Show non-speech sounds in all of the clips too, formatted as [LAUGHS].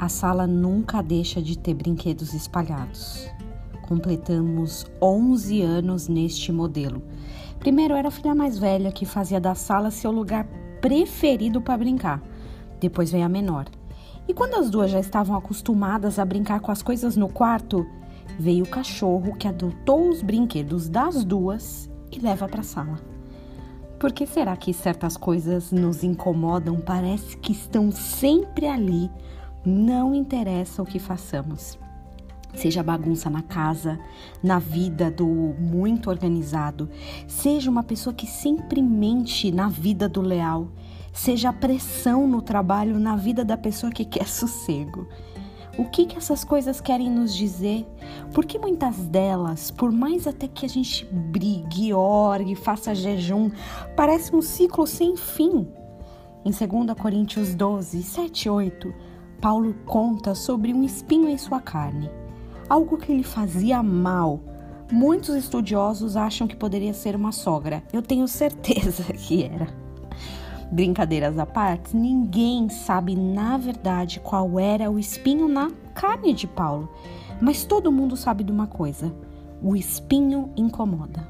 A sala nunca deixa de ter brinquedos espalhados. Completamos 11 anos neste modelo. Primeiro era a filha mais velha que fazia da sala seu lugar preferido para brincar. Depois veio a menor. E quando as duas já estavam acostumadas a brincar com as coisas no quarto, veio o cachorro que adotou os brinquedos das duas e leva para a sala. Por que será que certas coisas nos incomodam? Parece que estão sempre ali não interessa o que façamos. Seja bagunça na casa, na vida do muito organizado, seja uma pessoa que sempre mente na vida do leal, seja pressão no trabalho na vida da pessoa que quer [LAUGHS] sossego. O que, que essas coisas querem nos dizer? Porque muitas delas, por mais até que a gente brigue, orgue, faça jejum, parece um ciclo sem fim. Em 2 Coríntios 12, 7 e 8, Paulo conta sobre um espinho em sua carne, algo que lhe fazia mal. Muitos estudiosos acham que poderia ser uma sogra. Eu tenho certeza [LAUGHS] que era. Brincadeiras à parte, ninguém sabe na verdade qual era o espinho na carne de Paulo. Mas todo mundo sabe de uma coisa: o espinho incomoda.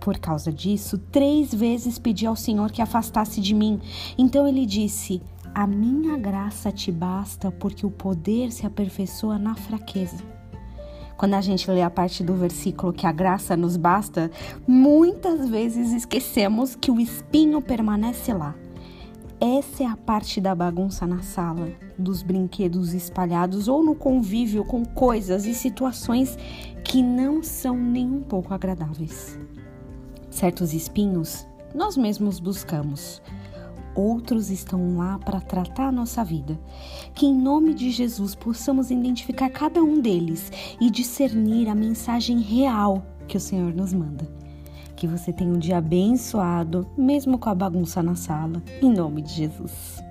Por causa disso, três vezes pedi ao Senhor que afastasse de mim. Então ele disse: a minha graça te basta porque o poder se aperfeiçoa na fraqueza. Quando a gente lê a parte do versículo que a graça nos basta, muitas vezes esquecemos que o espinho permanece lá. Essa é a parte da bagunça na sala, dos brinquedos espalhados ou no convívio com coisas e situações que não são nem um pouco agradáveis. Certos espinhos nós mesmos buscamos outros estão lá para tratar a nossa vida. Que em nome de Jesus possamos identificar cada um deles e discernir a mensagem real que o Senhor nos manda. Que você tenha um dia abençoado, mesmo com a bagunça na sala, em nome de Jesus.